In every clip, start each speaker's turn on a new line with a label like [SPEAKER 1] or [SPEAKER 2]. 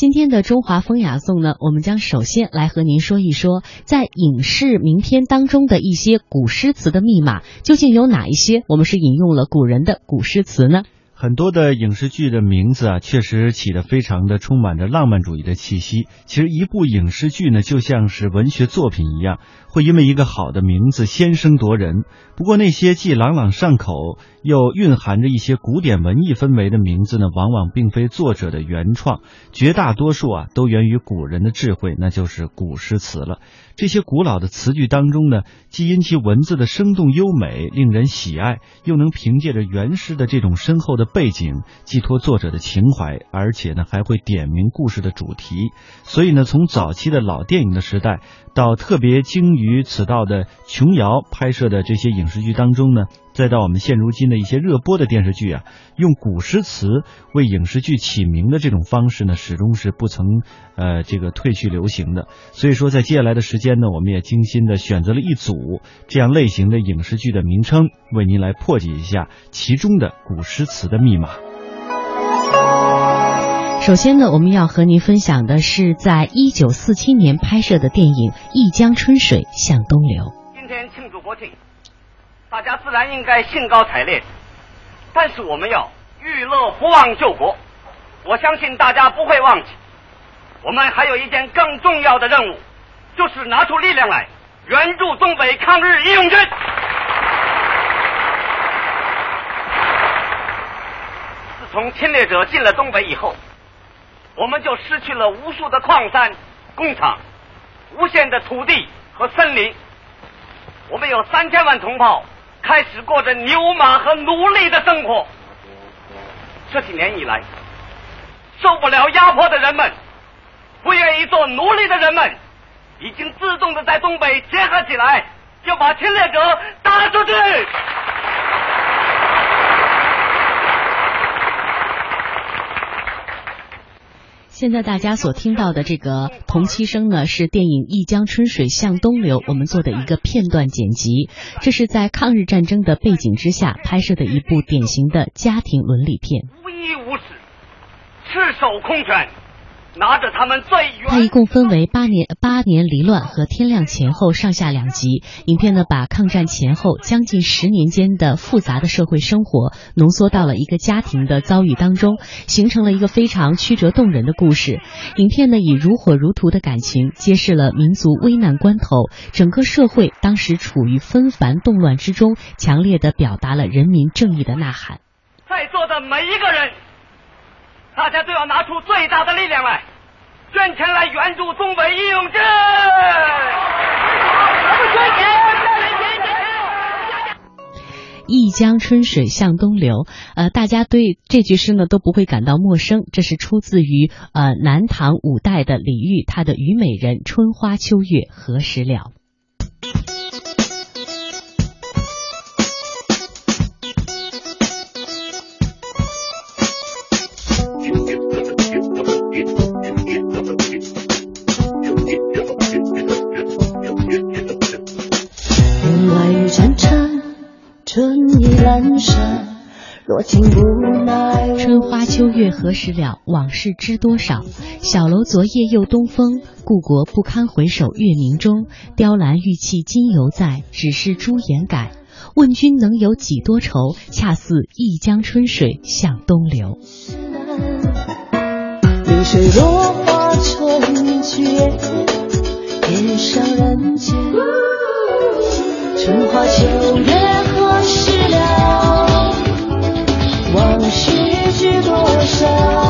[SPEAKER 1] 今天的中华风雅颂呢，我们将首先来和您说一说，在影视名篇当中的一些古诗词的密码，究竟有哪一些？我们是引用了古人的古诗词呢？
[SPEAKER 2] 很多的影视剧的名字啊，确实起得非常的充满着浪漫主义的气息。其实一部影视剧呢，就像是文学作品一样，会因为一个好的名字先声夺人。不过那些既朗朗上口又蕴含着一些古典文艺氛围的名字呢，往往并非作者的原创，绝大多数啊都源于古人的智慧，那就是古诗词了。这些古老的词句当中呢，既因其文字的生动优美令人喜爱，又能凭借着原诗的这种深厚的背景寄托作者的情怀，而且呢还会点明故事的主题。所以呢，从早期的老电影的时代，到特别精于此道的琼瑶拍摄的这些影视剧当中呢。再到我们现如今的一些热播的电视剧啊，用古诗词为影视剧起名的这种方式呢，始终是不曾呃这个褪去流行的。所以说，在接下来的时间呢，我们也精心的选择了一组这样类型的影视剧的名称，为您来破解一下其中的古诗词的密码。
[SPEAKER 1] 首先呢，我们要和您分享的是在一九四七年拍摄的电影《一江春水向东流》。
[SPEAKER 3] 今天庆祝国庆。大家自然应该兴高采烈，但是我们要娱乐不忘救国。我相信大家不会忘记，我们还有一件更重要的任务，就是拿出力量来援助东北抗日义勇军。自从侵略者进了东北以后，我们就失去了无数的矿山、工厂、无限的土地和森林。我们有三千万同胞。开始过着牛马和奴隶的生活。这几年以来，受不了压迫的人们，不愿意做奴隶的人们，已经自动的在东北结合起来，要把侵略者打出去。
[SPEAKER 1] 现在大家所听到的这个同期声呢，是电影《一江春水向东流》我们做的一个片段剪辑。这是在抗日战争的背景之下拍摄的一部典型的家庭伦理片。
[SPEAKER 3] 无依无食，赤手空拳。拿着他们最
[SPEAKER 1] 它一共分为八年八年离乱和天亮前后上下两集。影片呢，把抗战前后将近十年间的复杂的社会生活浓缩到了一个家庭的遭遇当中，形成了一个非常曲折动人的故事。影片呢，以如火如荼的感情揭示了民族危难关头，整个社会当时处于纷繁动乱之中，强烈的表达了人民正义的呐喊。
[SPEAKER 3] 在座的每一个人。大家都要拿出最大的力量来，捐钱来援助东北义勇军。
[SPEAKER 1] 一江春水向东流，呃，大家对这句诗呢都不会感到陌生。这是出自于呃南唐五代的李煜他的《虞美人》：“春花秋月何时了。”春花秋月何时了？往事知多少？小楼昨夜又东风，故国不堪回首月明中。雕栏玉砌今犹在，只是朱颜改。问君能有几多愁？恰似一江春水向东流。
[SPEAKER 4] 流水落花春绝，天上人间。春花秋月知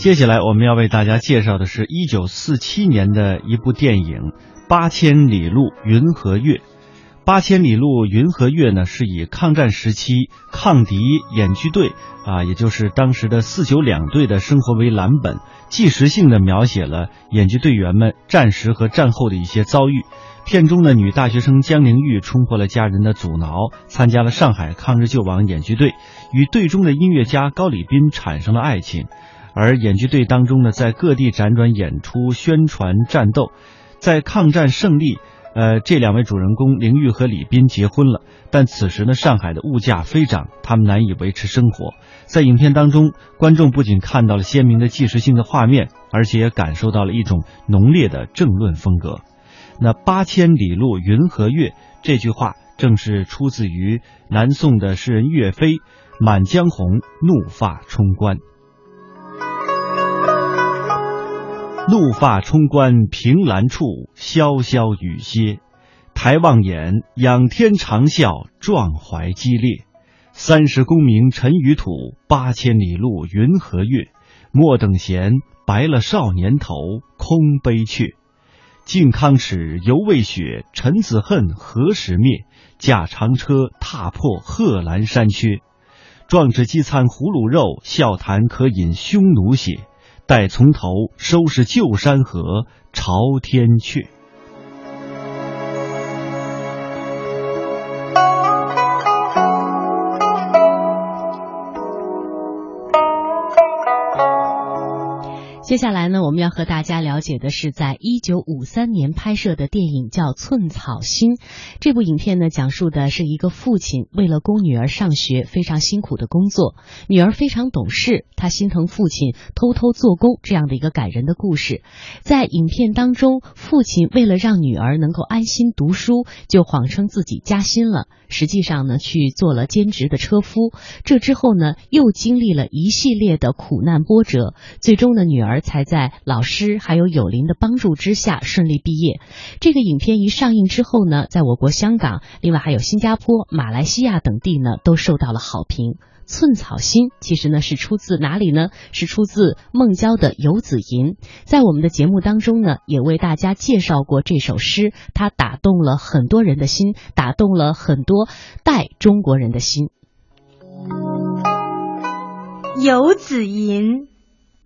[SPEAKER 2] 接下来我们要为大家介绍的是一九四七年的一部电影《八千里路云和月》。八千里路云和月呢，是以抗战时期抗敌演剧队啊，也就是当时的四九两队的生活为蓝本，纪实性的描写了演剧队员们战时和战后的一些遭遇。片中的女大学生江玲玉冲破了家人的阻挠，参加了上海抗日救亡演剧队，与队中的音乐家高礼斌产生了爱情。而演剧队当中呢，在各地辗转演出、宣传、战斗，在抗战胜利。呃，这两位主人公凌玉和李斌结婚了，但此时呢，上海的物价飞涨，他们难以维持生活。在影片当中，观众不仅看到了鲜明的纪实性的画面，而且也感受到了一种浓烈的政论风格。那“八千里路云和月”这句话，正是出自于南宋的诗人岳飞《满江红·怒发冲冠》。怒发冲冠，凭栏处，潇潇雨歇。抬望眼，仰天长啸，壮怀激烈。三十功名尘与土，八千里路云和月。莫等闲，白了少年头，空悲却。靖康耻，犹未雪；臣子恨，何时灭？驾长车，踏破贺兰山缺。壮志饥餐胡虏肉，笑谈渴饮匈奴血。待从头收拾旧山河，朝天阙。
[SPEAKER 1] 接下来呢，我们要和大家了解的是，在一九五三年拍摄的电影叫《寸草心》。这部影片呢，讲述的是一个父亲为了供女儿上学非常辛苦的工作，女儿非常懂事，他心疼父亲偷偷做工这样的一个感人的故事。在影片当中，父亲为了让女儿能够安心读书，就谎称自己加薪了，实际上呢，去做了兼职的车夫。这之后呢，又经历了一系列的苦难波折，最终呢，女儿。才在老师还有友邻的帮助之下顺利毕业。这个影片一上映之后呢，在我国香港，另外还有新加坡、马来西亚等地呢，都受到了好评。寸草心其实呢是出自哪里呢？是出自孟郊的《游子吟》。在我们的节目当中呢，也为大家介绍过这首诗，它打动了很多人的心，打动了很多代中国人的心。
[SPEAKER 5] 《游子吟》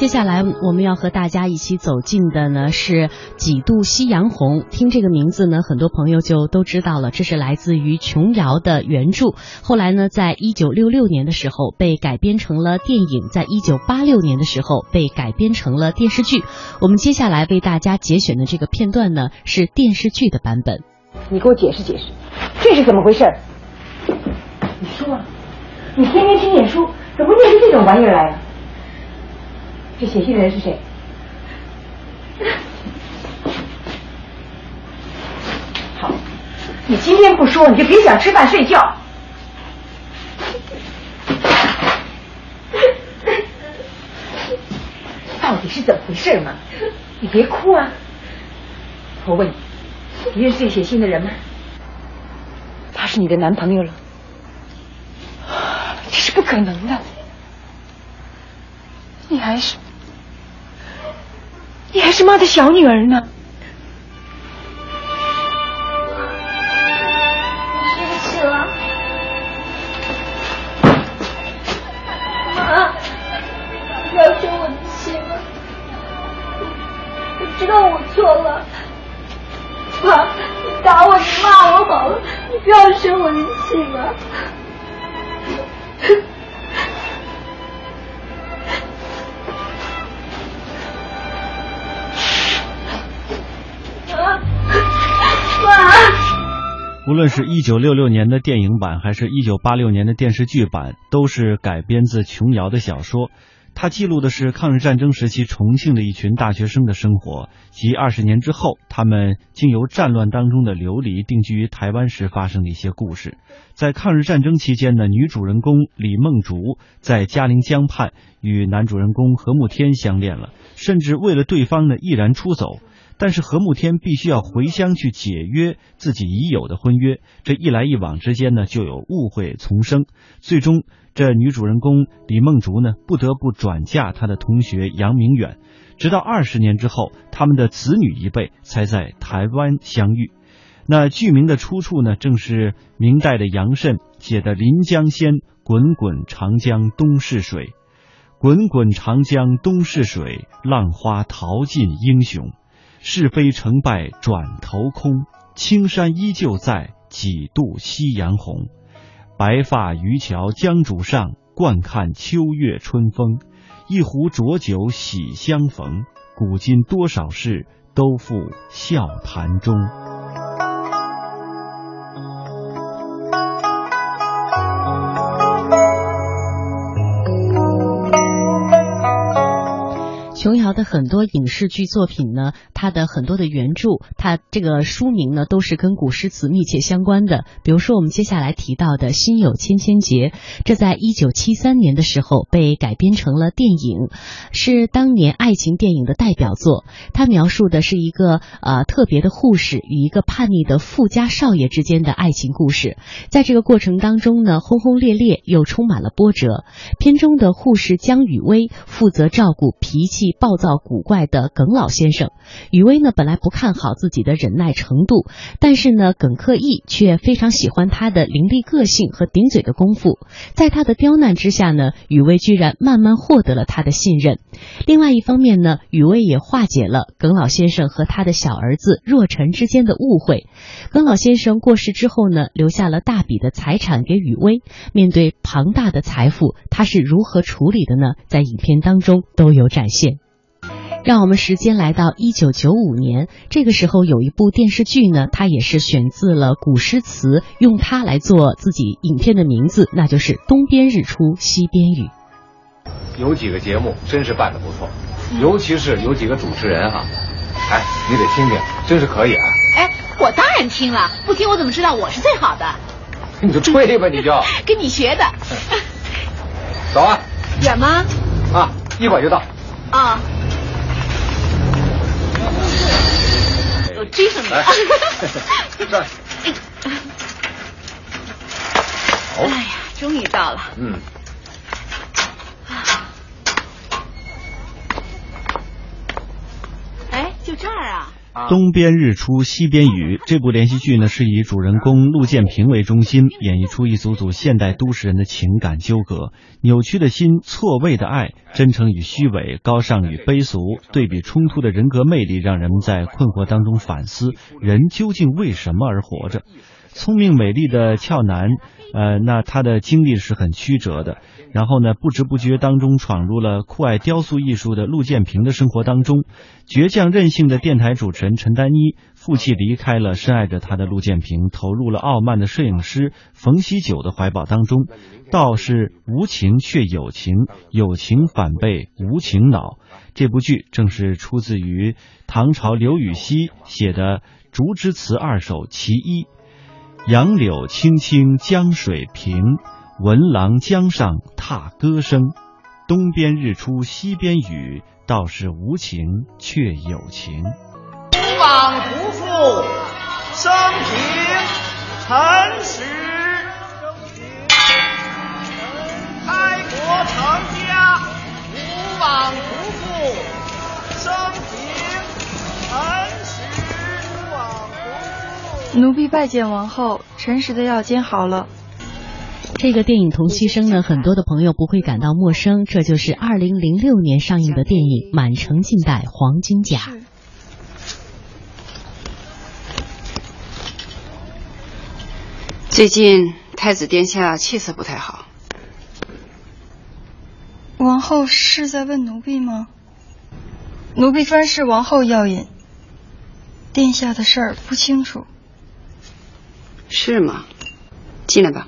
[SPEAKER 1] 接下来我们要和大家一起走进的呢是几度夕阳红。听这个名字呢，很多朋友就都知道了，这是来自于琼瑶的原著。后来呢，在一九六六年的时候被改编成了电影，在一九八六年的时候被改编成了电视剧。我们接下来为大家节选的这个片段呢是电视剧的版本。
[SPEAKER 6] 你给我解释解释，这是怎么回事？你说啊，你天天听演书，怎么念出这种玩意儿来了？这写信的人是谁？好，你今天不说，你就别想吃饭睡觉。到底是怎么回事嘛？你别哭啊！我问你，你认识这写信的人吗？他是你的男朋友了。这是不可能的，你还是你还是妈的小女儿呢。
[SPEAKER 2] 无论是一九六六年的电影版，还是一九八六年的电视剧版，都是改编自琼瑶的小说。它记录的是抗日战争时期重庆的一群大学生的生活，及二十年之后，他们经由战乱当中的流离，定居于台湾时发生的一些故事。在抗日战争期间呢，女主人公李梦竹在嘉陵江畔与男主人公何慕天相恋了，甚至为了对方呢毅然出走。但是何慕天必须要回乡去解约自己已有的婚约，这一来一往之间呢，就有误会丛生。最终，这女主人公李梦竹呢，不得不转嫁她的同学杨明远。直到二十年之后，他们的子女一辈才在台湾相遇。那剧名的出处呢，正是明代的杨慎写的《临江仙》：“滚滚长江东逝水，滚滚长江东逝水，浪花淘尽英雄。是非成败转头空，青山依旧在，几度夕阳红。白发渔樵江渚上，惯看秋月春风。一壶浊酒喜相逢，古今多少事，都付笑谈中。
[SPEAKER 1] 琼瑶的很多影视剧作品呢，它的很多的原著，它这个书名呢，都是跟古诗词密切相关的。比如说，我们接下来提到的《心有千千结》，这在一九七三年的时候被改编成了电影，是当年爱情电影的代表作。它描述的是一个呃特别的护士与一个叛逆的富家少爷之间的爱情故事。在这个过程当中呢，轰轰烈烈又充满了波折。片中的护士江雨薇负责照顾脾气暴造古怪的耿老先生。雨薇呢，本来不看好自己的忍耐程度，但是呢，耿克义却非常喜欢他的伶俐个性和顶嘴的功夫。在他的刁难之下呢，雨薇居然慢慢获得了他的信任。另外一方面呢，雨薇也化解了耿老先生和他的小儿子若尘之间的误会。耿老先生过世之后呢，留下了大笔的财产给雨薇。面对庞大的财富，他是如何处理的呢？在影片当中都有展现。让我们时间来到一九九五年，这个时候有一部电视剧呢，它也是选自了古诗词，用它来做自己影片的名字，那就是《东边日出西边雨》。
[SPEAKER 7] 有几个节目真是办的不错，尤其是有几个主持人啊、哎，你得听听，真是可以啊！
[SPEAKER 8] 哎，我当然听了，不听我怎么知道我是最好的？
[SPEAKER 7] 你就吹吧，你就
[SPEAKER 8] 跟你学的。
[SPEAKER 7] 走啊
[SPEAKER 8] 远吗？
[SPEAKER 7] 啊，一会儿就到。
[SPEAKER 8] 啊。我追上你了
[SPEAKER 7] 来。这
[SPEAKER 8] 哎呀，终于到了。
[SPEAKER 7] 嗯，
[SPEAKER 8] 哎，就这儿啊。
[SPEAKER 2] 东边日出西边雨 这部连续剧呢，是以主人公陆建平为中心，演绎出一组组现代都市人的情感纠葛、扭曲的心、错位的爱、真诚与虚伪、高尚与卑俗，对比冲突的人格魅力，让人们在困惑当中反思：人究竟为什么而活着？聪明美丽的俏男，呃，那他的经历是很曲折的。然后呢，不知不觉当中闯入了酷爱雕塑艺术的陆建平的生活当中。倔强任性的电台主持人陈丹妮负气离开了深爱着他的陆建平，投入了傲慢的摄影师冯锡九的怀抱当中。道是无情却有情，有情反被无情恼。这部剧正是出自于唐朝刘禹锡写的《竹枝词二首·其一》。杨柳青青江水平，闻郎江上踏歌声。东边日出西边雨，道是无情却有情。
[SPEAKER 9] 望不负生平陈实。
[SPEAKER 10] 奴婢拜见王后，陈实的药煎好了。
[SPEAKER 1] 这个电影《同期声》呢，很多的朋友不会感到陌生，这就是二零零六年上映的电影《满城尽带黄金甲》。
[SPEAKER 11] 最近太子殿下气色不太好。
[SPEAKER 10] 王后是在问奴婢吗？奴婢专侍王后药引，殿下的事儿不清楚。
[SPEAKER 11] 是吗？进来吧。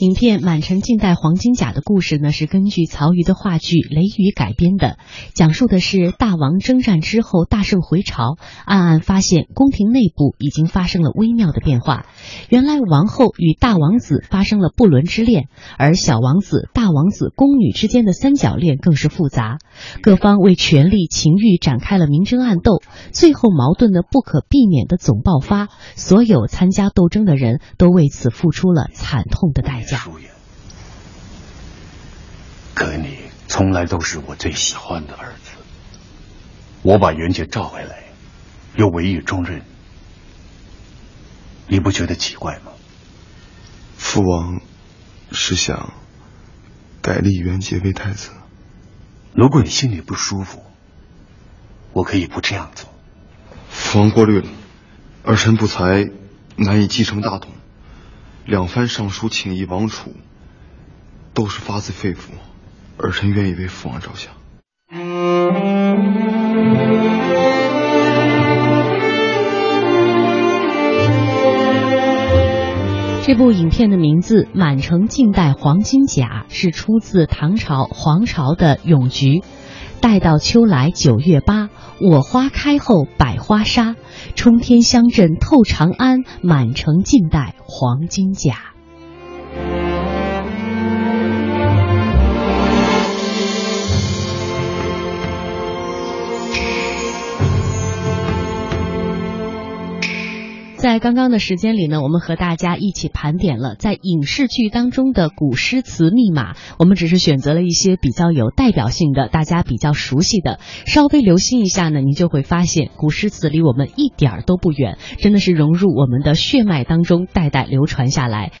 [SPEAKER 1] 影片《满城尽带黄金甲》的故事呢，是根据曹禺的话剧《雷雨》改编的，讲述的是大王征战之后大胜回朝，暗暗发现宫廷内部已经发生了微妙的变化。原来王后与大王子发生了不伦之恋，而小王子、大王子、宫女之间的三角恋更是复杂，各方为权力、情欲展开了明争暗斗，最后矛盾的不可避免的总爆发，所有参加斗争的人都为此付出了惨痛的代价。
[SPEAKER 12] 疏远，可你从来都是我最喜欢的儿子。我把袁杰召回来，又委以重任，你不觉得奇怪吗？
[SPEAKER 13] 父王是想改立袁杰为太子。
[SPEAKER 12] 如果你心里不舒服，我可以不这样做。
[SPEAKER 13] 父王过虑了，儿臣不才，难以继承大统。两番上书请议王储，都是发自肺腑，儿臣愿意为父王着想。
[SPEAKER 1] 这部影片的名字《满城尽带黄金甲》是出自唐朝皇朝的《咏菊》。待到秋来九月八，我花开后百花杀。冲天香阵透长安，满城尽带黄金甲。在刚刚的时间里呢，我们和大家一起盘点了在影视剧当中的古诗词密码。我们只是选择了一些比较有代表性的、大家比较熟悉的，稍微留心一下呢，你就会发现古诗词离我们一点儿都不远，真的是融入我们的血脉当中，代代流传下来。